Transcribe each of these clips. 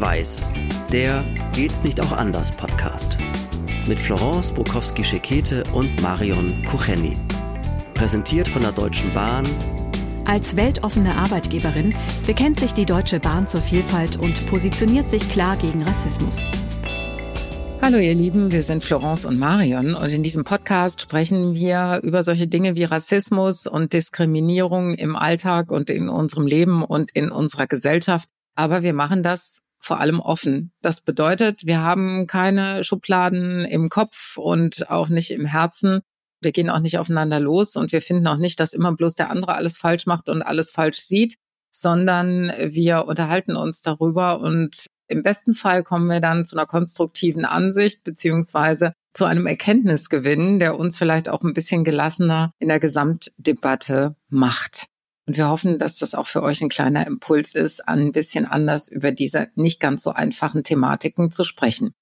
Schwarz-Weiß, der Geht's nicht auch anders Podcast. Mit Florence Bukowski-Schekete und Marion Kucheni. Präsentiert von der Deutschen Bahn. Als weltoffene Arbeitgeberin bekennt sich die Deutsche Bahn zur Vielfalt und positioniert sich klar gegen Rassismus. Hallo ihr Lieben, wir sind Florence und Marion und in diesem Podcast sprechen wir über solche Dinge wie Rassismus und Diskriminierung im Alltag und in unserem Leben und in unserer Gesellschaft. Aber wir machen das vor allem offen. Das bedeutet, wir haben keine Schubladen im Kopf und auch nicht im Herzen. Wir gehen auch nicht aufeinander los und wir finden auch nicht, dass immer bloß der andere alles falsch macht und alles falsch sieht, sondern wir unterhalten uns darüber und im besten Fall kommen wir dann zu einer konstruktiven Ansicht beziehungsweise zu einem Erkenntnisgewinn, der uns vielleicht auch ein bisschen gelassener in der Gesamtdebatte macht. Und wir hoffen, dass das auch für euch ein kleiner Impuls ist, ein bisschen anders über diese nicht ganz so einfachen Thematiken zu sprechen.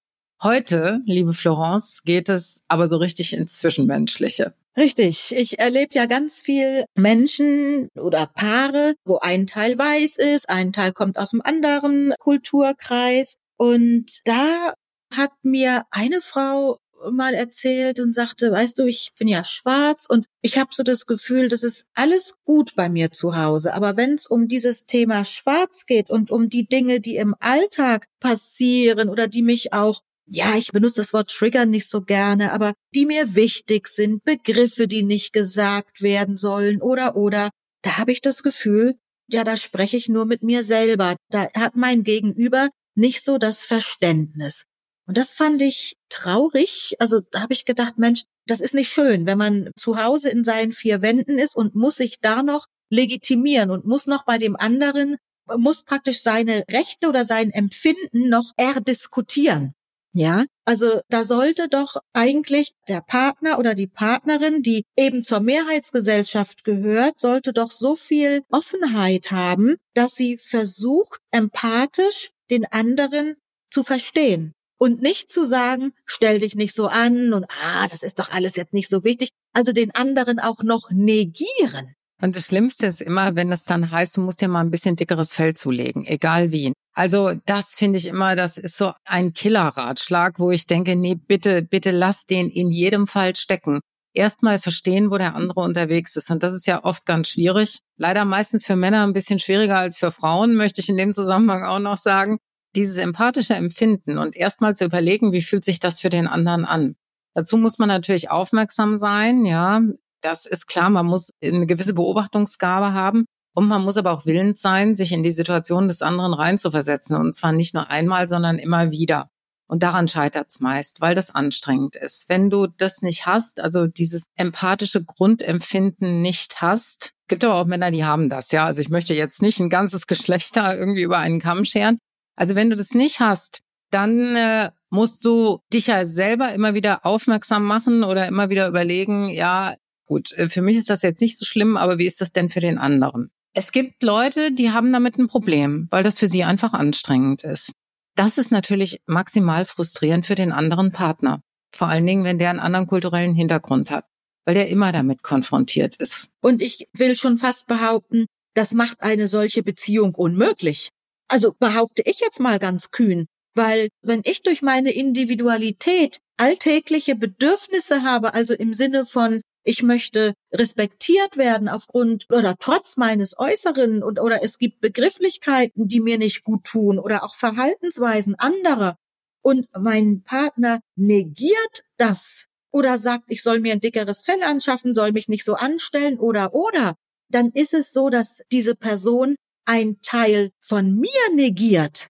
Heute, liebe Florence, geht es aber so richtig ins Zwischenmenschliche. Richtig. Ich erlebe ja ganz viel Menschen oder Paare, wo ein Teil weiß ist, ein Teil kommt aus einem anderen Kulturkreis. Und da hat mir eine Frau mal erzählt und sagte, weißt du, ich bin ja schwarz und ich habe so das Gefühl, das ist alles gut bei mir zu Hause. Aber wenn es um dieses Thema Schwarz geht und um die Dinge, die im Alltag passieren oder die mich auch ja, ich benutze das Wort Trigger nicht so gerne, aber die mir wichtig sind, Begriffe, die nicht gesagt werden sollen oder oder, da habe ich das Gefühl, ja, da spreche ich nur mit mir selber. Da hat mein Gegenüber nicht so das Verständnis. Und das fand ich traurig. Also da habe ich gedacht, Mensch, das ist nicht schön, wenn man zu Hause in seinen vier Wänden ist und muss sich da noch legitimieren und muss noch bei dem anderen, muss praktisch seine Rechte oder sein Empfinden noch erdiskutieren. Ja, also da sollte doch eigentlich der Partner oder die Partnerin, die eben zur Mehrheitsgesellschaft gehört, sollte doch so viel Offenheit haben, dass sie versucht, empathisch den anderen zu verstehen und nicht zu sagen, stell dich nicht so an und ah, das ist doch alles jetzt nicht so wichtig, also den anderen auch noch negieren. Und das Schlimmste ist immer, wenn es dann heißt, du musst dir mal ein bisschen dickeres Fell zulegen, egal wie. Also das finde ich immer, das ist so ein Killerratschlag, wo ich denke, nee, bitte, bitte lass den in jedem Fall stecken. Erstmal verstehen, wo der andere unterwegs ist. Und das ist ja oft ganz schwierig. Leider meistens für Männer ein bisschen schwieriger als für Frauen, möchte ich in dem Zusammenhang auch noch sagen. Dieses empathische Empfinden und erstmal zu überlegen, wie fühlt sich das für den anderen an. Dazu muss man natürlich aufmerksam sein, ja. Das ist klar, man muss eine gewisse Beobachtungsgabe haben. Und man muss aber auch willens sein, sich in die Situation des anderen reinzuversetzen. Und zwar nicht nur einmal, sondern immer wieder. Und daran scheitert es meist, weil das anstrengend ist. Wenn du das nicht hast, also dieses empathische Grundempfinden nicht hast, gibt aber auch Männer, die haben das, ja. Also ich möchte jetzt nicht ein ganzes Geschlechter irgendwie über einen Kamm scheren. Also wenn du das nicht hast, dann äh, musst du dich ja selber immer wieder aufmerksam machen oder immer wieder überlegen, ja, gut, äh, für mich ist das jetzt nicht so schlimm, aber wie ist das denn für den anderen? Es gibt Leute, die haben damit ein Problem, weil das für sie einfach anstrengend ist. Das ist natürlich maximal frustrierend für den anderen Partner. Vor allen Dingen, wenn der einen anderen kulturellen Hintergrund hat, weil der immer damit konfrontiert ist. Und ich will schon fast behaupten, das macht eine solche Beziehung unmöglich. Also behaupte ich jetzt mal ganz kühn, weil wenn ich durch meine Individualität alltägliche Bedürfnisse habe, also im Sinne von ich möchte respektiert werden aufgrund oder trotz meines Äußeren und oder es gibt Begrifflichkeiten, die mir nicht gut tun oder auch Verhaltensweisen anderer und mein Partner negiert das oder sagt, ich soll mir ein dickeres Fell anschaffen, soll mich nicht so anstellen oder oder, dann ist es so, dass diese Person ein Teil von mir negiert.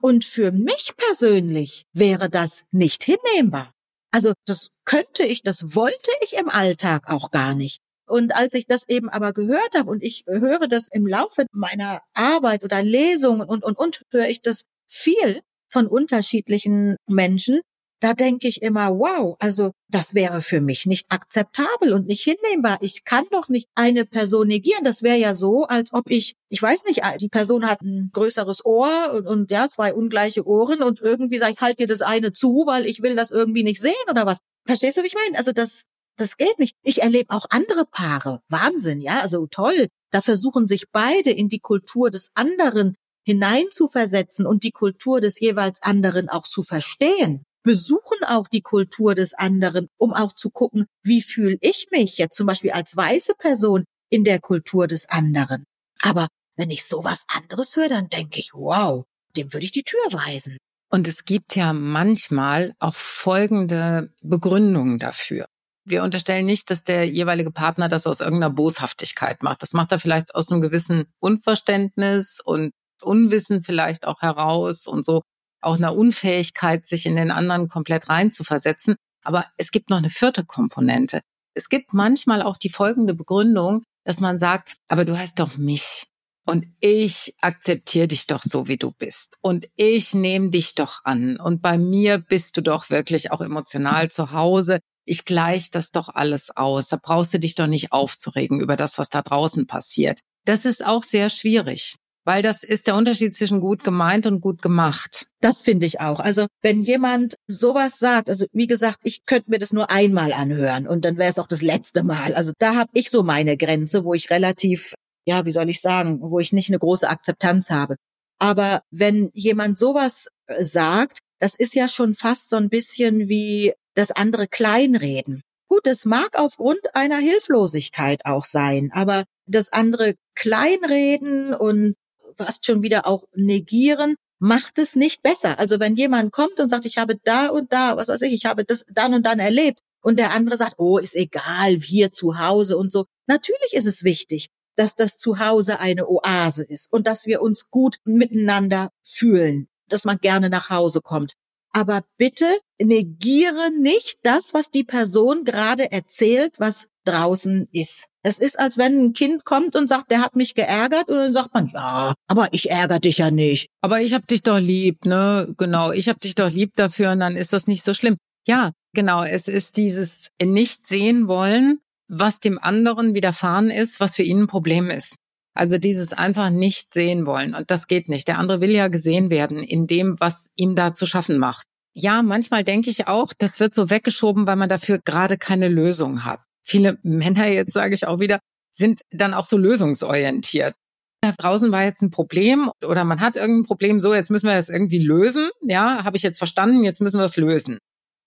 Und für mich persönlich wäre das nicht hinnehmbar. Also das könnte ich, das wollte ich im Alltag auch gar nicht. Und als ich das eben aber gehört habe und ich höre das im Laufe meiner Arbeit oder Lesungen und, und, und höre ich das viel von unterschiedlichen Menschen, da denke ich immer, wow, also das wäre für mich nicht akzeptabel und nicht hinnehmbar. Ich kann doch nicht eine Person negieren. Das wäre ja so, als ob ich, ich weiß nicht, die Person hat ein größeres Ohr und, und ja, zwei ungleiche Ohren und irgendwie sage ich, halt dir das eine zu, weil ich will das irgendwie nicht sehen oder was. Verstehst du, wie ich meine? Also das, das geht nicht. Ich erlebe auch andere Paare. Wahnsinn, ja, also toll. Da versuchen sich beide in die Kultur des anderen hineinzuversetzen und die Kultur des jeweils anderen auch zu verstehen. Besuchen auch die Kultur des anderen, um auch zu gucken, wie fühle ich mich jetzt zum Beispiel als weiße Person in der Kultur des anderen. Aber wenn ich sowas anderes höre, dann denke ich, wow, dem würde ich die Tür weisen. Und es gibt ja manchmal auch folgende Begründungen dafür. Wir unterstellen nicht, dass der jeweilige Partner das aus irgendeiner Boshaftigkeit macht. Das macht er vielleicht aus einem gewissen Unverständnis und Unwissen vielleicht auch heraus und so auch einer Unfähigkeit, sich in den anderen komplett reinzuversetzen. Aber es gibt noch eine vierte Komponente. Es gibt manchmal auch die folgende Begründung, dass man sagt, aber du hast doch mich und ich akzeptiere dich doch so, wie du bist und ich nehme dich doch an und bei mir bist du doch wirklich auch emotional zu Hause. Ich gleiche das doch alles aus. Da brauchst du dich doch nicht aufzuregen über das, was da draußen passiert. Das ist auch sehr schwierig. Weil das ist der Unterschied zwischen gut gemeint und gut gemacht. Das finde ich auch. Also wenn jemand sowas sagt, also wie gesagt, ich könnte mir das nur einmal anhören und dann wäre es auch das letzte Mal. Also da habe ich so meine Grenze, wo ich relativ, ja, wie soll ich sagen, wo ich nicht eine große Akzeptanz habe. Aber wenn jemand sowas äh, sagt, das ist ja schon fast so ein bisschen wie das andere kleinreden. Gut, es mag aufgrund einer Hilflosigkeit auch sein, aber das andere kleinreden und fast schon wieder auch negieren, macht es nicht besser. Also wenn jemand kommt und sagt, ich habe da und da, was weiß ich, ich habe das dann und dann erlebt und der andere sagt, oh, ist egal, hier zu Hause und so. Natürlich ist es wichtig, dass das Zuhause eine Oase ist und dass wir uns gut miteinander fühlen, dass man gerne nach Hause kommt. Aber bitte negiere nicht das, was die Person gerade erzählt, was draußen ist. Es ist, als wenn ein Kind kommt und sagt, der hat mich geärgert und dann sagt man, ja, aber ich ärgere dich ja nicht. Aber ich hab dich doch lieb, ne? Genau, ich hab dich doch lieb dafür und dann ist das nicht so schlimm. Ja, genau, es ist dieses nicht sehen wollen, was dem anderen widerfahren ist, was für ihn ein Problem ist. Also dieses einfach nicht sehen wollen. Und das geht nicht. Der andere will ja gesehen werden in dem, was ihm da zu schaffen macht. Ja, manchmal denke ich auch, das wird so weggeschoben, weil man dafür gerade keine Lösung hat viele Männer, jetzt sage ich auch wieder, sind dann auch so lösungsorientiert. Da draußen war jetzt ein Problem oder man hat irgendein Problem, so jetzt müssen wir das irgendwie lösen. Ja, habe ich jetzt verstanden, jetzt müssen wir es lösen.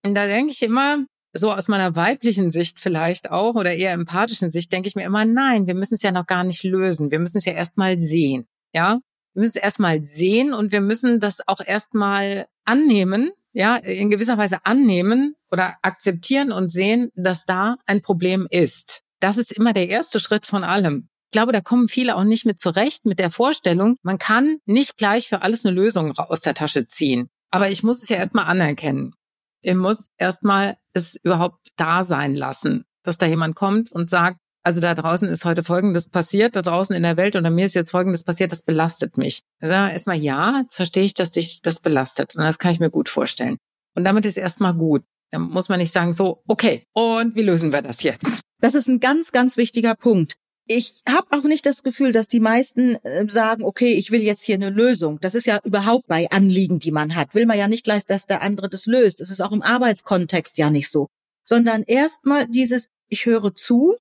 Und da denke ich immer, so aus meiner weiblichen Sicht vielleicht auch oder eher empathischen Sicht, denke ich mir immer, nein, wir müssen es ja noch gar nicht lösen. Wir müssen es ja erstmal sehen. Ja, wir müssen es erstmal sehen und wir müssen das auch erstmal annehmen, ja, in gewisser Weise annehmen oder akzeptieren und sehen, dass da ein Problem ist. Das ist immer der erste Schritt von allem. Ich glaube, da kommen viele auch nicht mit zurecht mit der Vorstellung, man kann nicht gleich für alles eine Lösung aus der Tasche ziehen. Aber ich muss es ja erstmal anerkennen. Ich muss erstmal es überhaupt da sein lassen, dass da jemand kommt und sagt, also da draußen ist heute Folgendes passiert, da draußen in der Welt oder mir ist jetzt Folgendes passiert, das belastet mich. Dann erstmal, ja, jetzt verstehe ich, dass dich das belastet. Und das kann ich mir gut vorstellen. Und damit ist erstmal gut. Dann muss man nicht sagen, so, okay, und wie lösen wir das jetzt? Das ist ein ganz, ganz wichtiger Punkt. Ich habe auch nicht das Gefühl, dass die meisten äh, sagen, okay, ich will jetzt hier eine Lösung. Das ist ja überhaupt bei Anliegen, die man hat. Will man ja nicht gleich, dass der andere das löst. Das ist auch im Arbeitskontext ja nicht so. Sondern erstmal dieses, ich höre zu,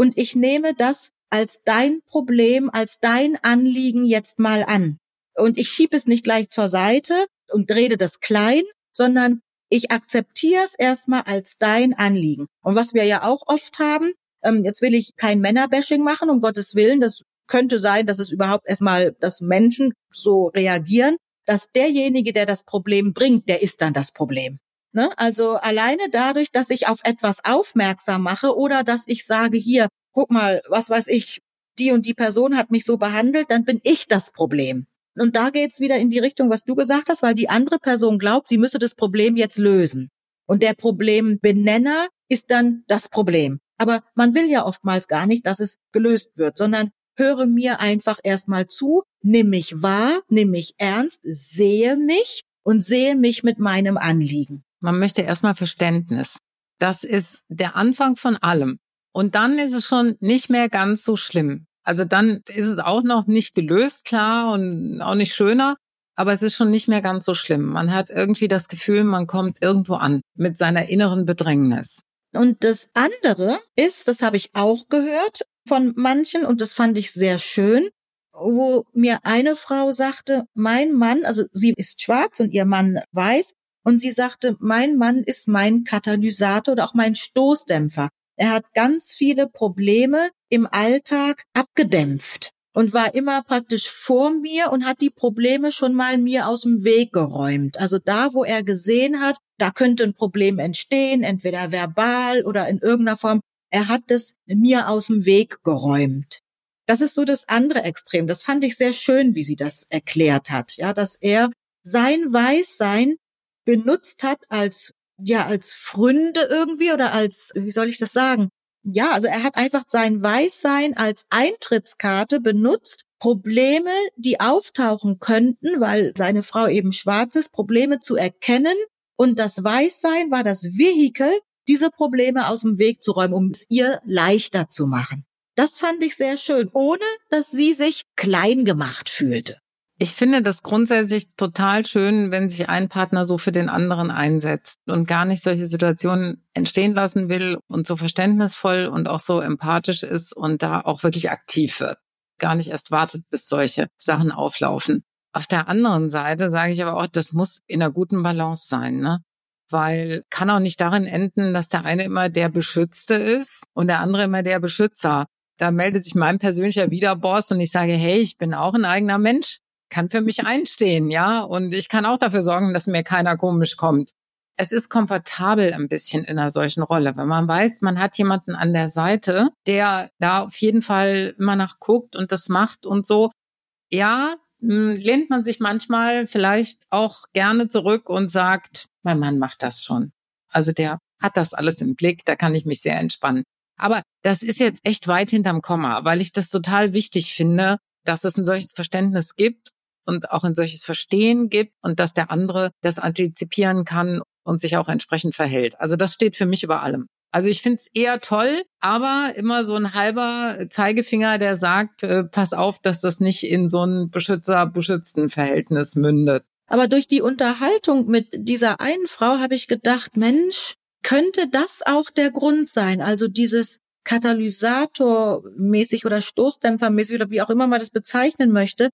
und ich nehme das als dein Problem, als dein Anliegen jetzt mal an. Und ich schiebe es nicht gleich zur Seite und rede das klein, sondern ich akzeptiere es erstmal als dein Anliegen. Und was wir ja auch oft haben, ähm, jetzt will ich kein Männerbashing machen, um Gottes Willen, das könnte sein, dass es überhaupt erstmal, dass Menschen so reagieren, dass derjenige, der das Problem bringt, der ist dann das Problem. Ne? Also alleine dadurch, dass ich auf etwas aufmerksam mache oder dass ich sage, hier, guck mal, was weiß ich, die und die Person hat mich so behandelt, dann bin ich das Problem. Und da geht's wieder in die Richtung, was du gesagt hast, weil die andere Person glaubt, sie müsse das Problem jetzt lösen. Und der Problembenenner ist dann das Problem. Aber man will ja oftmals gar nicht, dass es gelöst wird, sondern höre mir einfach erstmal zu, nimm mich wahr, nimm mich ernst, sehe mich und sehe mich mit meinem Anliegen. Man möchte erstmal Verständnis. Das ist der Anfang von allem. Und dann ist es schon nicht mehr ganz so schlimm. Also dann ist es auch noch nicht gelöst, klar, und auch nicht schöner, aber es ist schon nicht mehr ganz so schlimm. Man hat irgendwie das Gefühl, man kommt irgendwo an mit seiner inneren Bedrängnis. Und das andere ist, das habe ich auch gehört von manchen und das fand ich sehr schön, wo mir eine Frau sagte, mein Mann, also sie ist schwarz und ihr Mann weiß, und sie sagte, mein Mann ist mein Katalysator oder auch mein Stoßdämpfer. Er hat ganz viele Probleme im Alltag abgedämpft und war immer praktisch vor mir und hat die Probleme schon mal mir aus dem Weg geräumt. Also da, wo er gesehen hat, da könnte ein Problem entstehen, entweder verbal oder in irgendeiner Form, er hat es mir aus dem Weg geräumt. Das ist so das andere Extrem. Das fand ich sehr schön, wie sie das erklärt hat. Ja, dass er sein Weißsein benutzt hat als, ja, als Fründe irgendwie oder als, wie soll ich das sagen? Ja, also er hat einfach sein Weißsein als Eintrittskarte benutzt, Probleme, die auftauchen könnten, weil seine Frau eben schwarz ist, Probleme zu erkennen. Und das Weißsein war das Vehikel, diese Probleme aus dem Weg zu räumen, um es ihr leichter zu machen. Das fand ich sehr schön, ohne dass sie sich klein gemacht fühlte. Ich finde das grundsätzlich total schön, wenn sich ein Partner so für den anderen einsetzt und gar nicht solche Situationen entstehen lassen will und so verständnisvoll und auch so empathisch ist und da auch wirklich aktiv wird. Gar nicht erst wartet, bis solche Sachen auflaufen. Auf der anderen Seite sage ich aber auch, das muss in einer guten Balance sein, ne? Weil kann auch nicht darin enden, dass der eine immer der Beschützte ist und der andere immer der Beschützer da meldet sich mein persönlicher Wiederboss und ich sage, hey, ich bin auch ein eigener Mensch, kann für mich einstehen, ja, und ich kann auch dafür sorgen, dass mir keiner komisch kommt. Es ist komfortabel ein bisschen in einer solchen Rolle, wenn man weiß, man hat jemanden an der Seite, der da auf jeden Fall immer nachguckt und das macht und so. Ja, hm, lehnt man sich manchmal vielleicht auch gerne zurück und sagt, mein Mann macht das schon. Also der hat das alles im Blick, da kann ich mich sehr entspannen. Aber das ist jetzt echt weit hinterm Komma, weil ich das total wichtig finde, dass es ein solches Verständnis gibt und auch ein solches Verstehen gibt und dass der andere das antizipieren kann und sich auch entsprechend verhält. Also das steht für mich über allem. Also ich finde es eher toll, aber immer so ein halber Zeigefinger, der sagt, äh, pass auf, dass das nicht in so ein Beschützer-Beschützten Verhältnis mündet. Aber durch die Unterhaltung mit dieser einen Frau habe ich gedacht, Mensch, könnte das auch der Grund sein? Also dieses Katalysatormäßig oder Stoßdämpfermäßig oder wie auch immer man das bezeichnen möchte,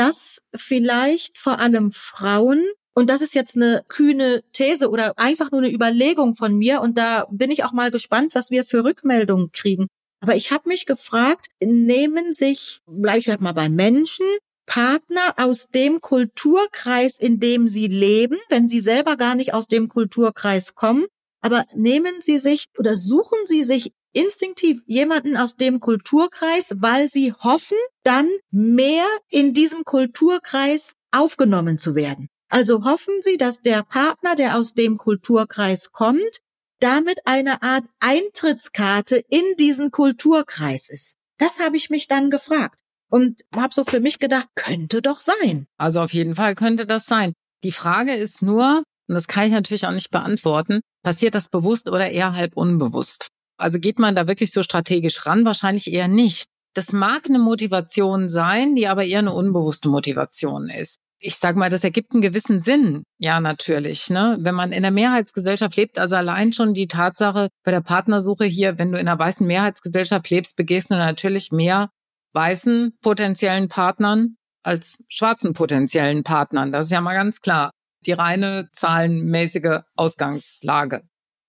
dass vielleicht vor allem Frauen und das ist jetzt eine kühne These oder einfach nur eine Überlegung von mir. Und da bin ich auch mal gespannt, was wir für Rückmeldungen kriegen. Aber ich habe mich gefragt, nehmen sich, bleibe ich vielleicht mal bei Menschen, Partner aus dem Kulturkreis, in dem sie leben, wenn sie selber gar nicht aus dem Kulturkreis kommen, aber nehmen Sie sich oder suchen Sie sich instinktiv jemanden aus dem Kulturkreis, weil Sie hoffen, dann mehr in diesem Kulturkreis aufgenommen zu werden. Also hoffen Sie, dass der Partner, der aus dem Kulturkreis kommt, damit eine Art Eintrittskarte in diesen Kulturkreis ist. Das habe ich mich dann gefragt und habe so für mich gedacht, könnte doch sein. Also auf jeden Fall könnte das sein. Die Frage ist nur, und das kann ich natürlich auch nicht beantworten, passiert das bewusst oder eher halb unbewusst? Also geht man da wirklich so strategisch ran? Wahrscheinlich eher nicht. Das mag eine Motivation sein, die aber eher eine unbewusste Motivation ist. Ich sage mal, das ergibt einen gewissen Sinn. Ja, natürlich. Ne? Wenn man in der Mehrheitsgesellschaft lebt, also allein schon die Tatsache bei der Partnersuche hier, wenn du in einer weißen Mehrheitsgesellschaft lebst, begehst du natürlich mehr weißen potenziellen Partnern als schwarzen potenziellen Partnern. Das ist ja mal ganz klar die reine zahlenmäßige Ausgangslage.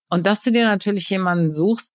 Und dass du dir natürlich jemanden suchst,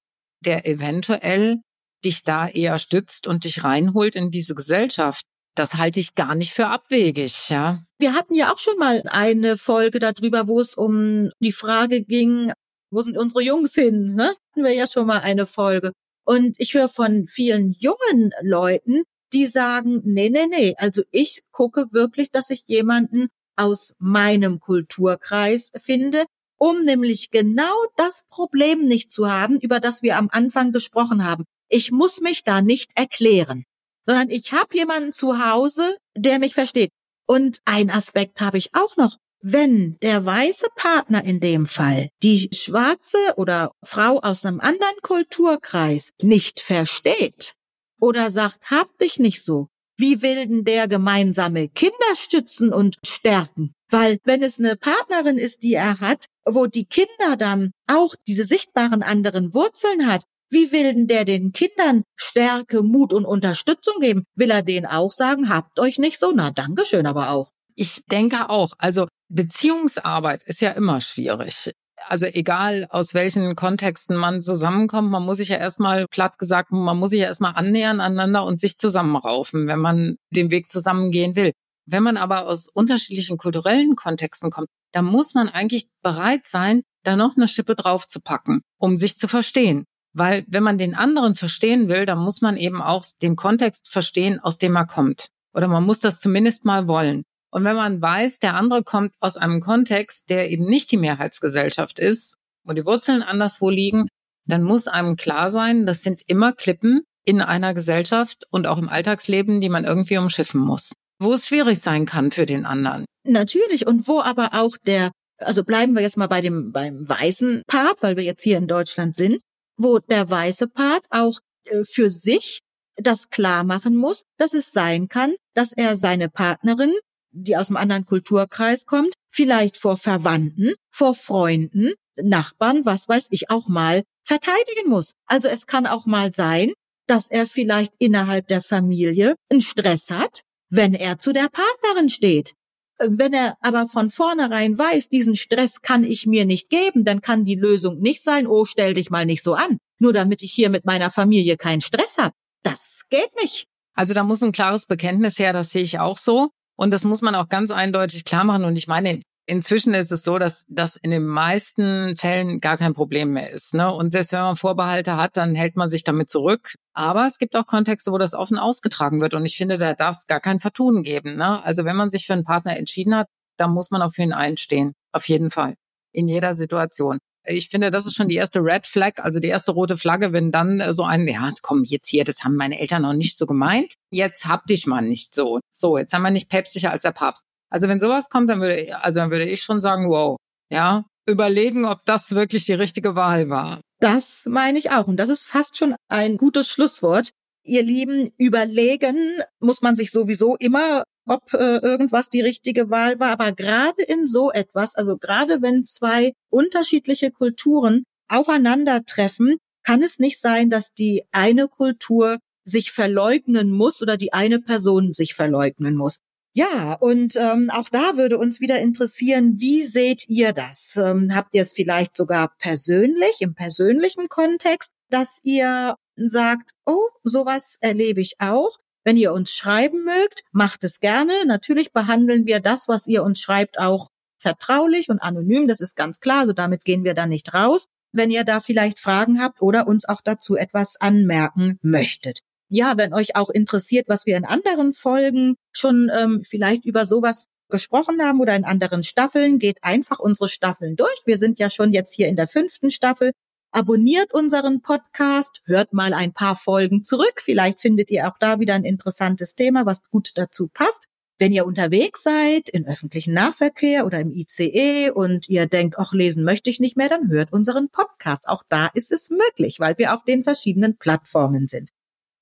der eventuell dich da eher stützt und dich reinholt in diese Gesellschaft, das halte ich gar nicht für abwegig, ja. Wir hatten ja auch schon mal eine Folge darüber, wo es um die Frage ging, wo sind unsere Jungs hin? Ne? Hatten wir ja schon mal eine Folge. Und ich höre von vielen jungen Leuten, die sagen, nee, nee, nee, also ich gucke wirklich, dass ich jemanden aus meinem Kulturkreis finde, um nämlich genau das Problem nicht zu haben, über das wir am Anfang gesprochen haben. Ich muss mich da nicht erklären, sondern ich habe jemanden zu Hause, der mich versteht. Und ein Aspekt habe ich auch noch. Wenn der weiße Partner in dem Fall die schwarze oder Frau aus einem anderen Kulturkreis nicht versteht oder sagt, hab dich nicht so, wie will denn der gemeinsame Kinder stützen und stärken? Weil wenn es eine Partnerin ist, die er hat, wo die Kinder dann auch diese sichtbaren anderen Wurzeln hat, Wie will denn der den Kindern Stärke, Mut und Unterstützung geben? Will er denen auch sagen, habt euch nicht so? Na, Dankeschön aber auch. Ich denke auch. Also Beziehungsarbeit ist ja immer schwierig. Also egal aus welchen Kontexten man zusammenkommt, man muss sich ja erstmal platt gesagt, man muss sich ja erstmal annähern aneinander und sich zusammenraufen, wenn man den Weg zusammengehen will. Wenn man aber aus unterschiedlichen kulturellen Kontexten kommt, dann muss man eigentlich bereit sein, da noch eine Schippe drauf zu packen, um sich zu verstehen. Weil wenn man den anderen verstehen will, dann muss man eben auch den Kontext verstehen, aus dem er kommt. Oder man muss das zumindest mal wollen. Und wenn man weiß, der andere kommt aus einem Kontext, der eben nicht die Mehrheitsgesellschaft ist, wo die Wurzeln anderswo liegen, dann muss einem klar sein, das sind immer Klippen in einer Gesellschaft und auch im Alltagsleben, die man irgendwie umschiffen muss. Wo es schwierig sein kann für den anderen. Natürlich. Und wo aber auch der, also bleiben wir jetzt mal bei dem, beim weißen Part, weil wir jetzt hier in Deutschland sind, wo der weiße Part auch äh, für sich das klar machen muss, dass es sein kann, dass er seine Partnerin, die aus einem anderen Kulturkreis kommt, vielleicht vor Verwandten, vor Freunden, Nachbarn, was weiß ich auch mal, verteidigen muss. Also es kann auch mal sein, dass er vielleicht innerhalb der Familie einen Stress hat, wenn er zu der Partnerin steht. Wenn er aber von vornherein weiß, diesen Stress kann ich mir nicht geben, dann kann die Lösung nicht sein, oh, stell dich mal nicht so an, nur damit ich hier mit meiner Familie keinen Stress habe. Das geht nicht. Also da muss ein klares Bekenntnis her, das sehe ich auch so. Und das muss man auch ganz eindeutig klar machen. Und ich meine, inzwischen ist es so, dass das in den meisten Fällen gar kein Problem mehr ist. Ne? Und selbst wenn man Vorbehalte hat, dann hält man sich damit zurück. Aber es gibt auch Kontexte, wo das offen ausgetragen wird. Und ich finde, da darf es gar kein Vertun geben. Ne? Also wenn man sich für einen Partner entschieden hat, dann muss man für ihn einstehen. Auf jeden Fall. In jeder Situation. Ich finde, das ist schon die erste Red Flag, also die erste rote Flagge, wenn dann so ein, ja, komm, jetzt hier, das haben meine Eltern noch nicht so gemeint. Jetzt hab dich mal nicht so. So, jetzt haben wir nicht päpstlicher als der Papst. Also wenn sowas kommt, dann würde, also dann würde ich schon sagen, wow, ja, überlegen, ob das wirklich die richtige Wahl war. Das meine ich auch. Und das ist fast schon ein gutes Schlusswort. Ihr Lieben, überlegen muss man sich sowieso immer, ob äh, irgendwas die richtige Wahl war. Aber gerade in so etwas, also gerade wenn zwei unterschiedliche Kulturen aufeinandertreffen, kann es nicht sein, dass die eine Kultur sich verleugnen muss oder die eine Person sich verleugnen muss. Ja, und ähm, auch da würde uns wieder interessieren, wie seht ihr das? Ähm, habt ihr es vielleicht sogar persönlich, im persönlichen Kontext, dass ihr sagt, oh, sowas erlebe ich auch. Wenn ihr uns schreiben mögt, macht es gerne. Natürlich behandeln wir das, was ihr uns schreibt, auch vertraulich und anonym. Das ist ganz klar. Also damit gehen wir da nicht raus. Wenn ihr da vielleicht Fragen habt oder uns auch dazu etwas anmerken möchtet ja, wenn euch auch interessiert, was wir in anderen Folgen schon ähm, vielleicht über sowas gesprochen haben oder in anderen Staffeln, geht einfach unsere Staffeln durch. Wir sind ja schon jetzt hier in der fünften Staffel. Abonniert unseren Podcast, hört mal ein paar Folgen zurück. Vielleicht findet ihr auch da wieder ein interessantes Thema, was gut dazu passt. Wenn ihr unterwegs seid, in öffentlichen Nahverkehr oder im ICE und ihr denkt, ach, lesen möchte ich nicht mehr, dann hört unseren Podcast. Auch da ist es möglich, weil wir auf den verschiedenen Plattformen sind.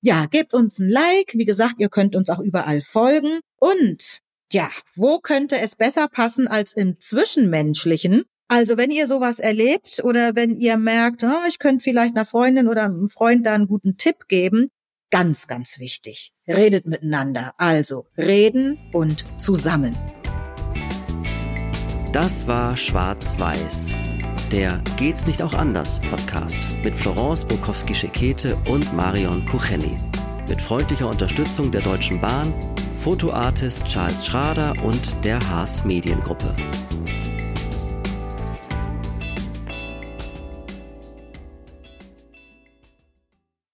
Ja, gebt uns ein Like. Wie gesagt, ihr könnt uns auch überall folgen. Und ja, wo könnte es besser passen als im Zwischenmenschlichen? Also wenn ihr sowas erlebt oder wenn ihr merkt, oh, ich könnte vielleicht einer Freundin oder einem Freund da einen guten Tipp geben, ganz, ganz wichtig. Redet miteinander. Also reden und zusammen. Das war Schwarz-Weiß der Geht's nicht auch anders Podcast mit Florence Bukowski-Schekete und Marion Kucheni. Mit freundlicher Unterstützung der Deutschen Bahn, Fotoartist Charles Schrader und der Haas Mediengruppe.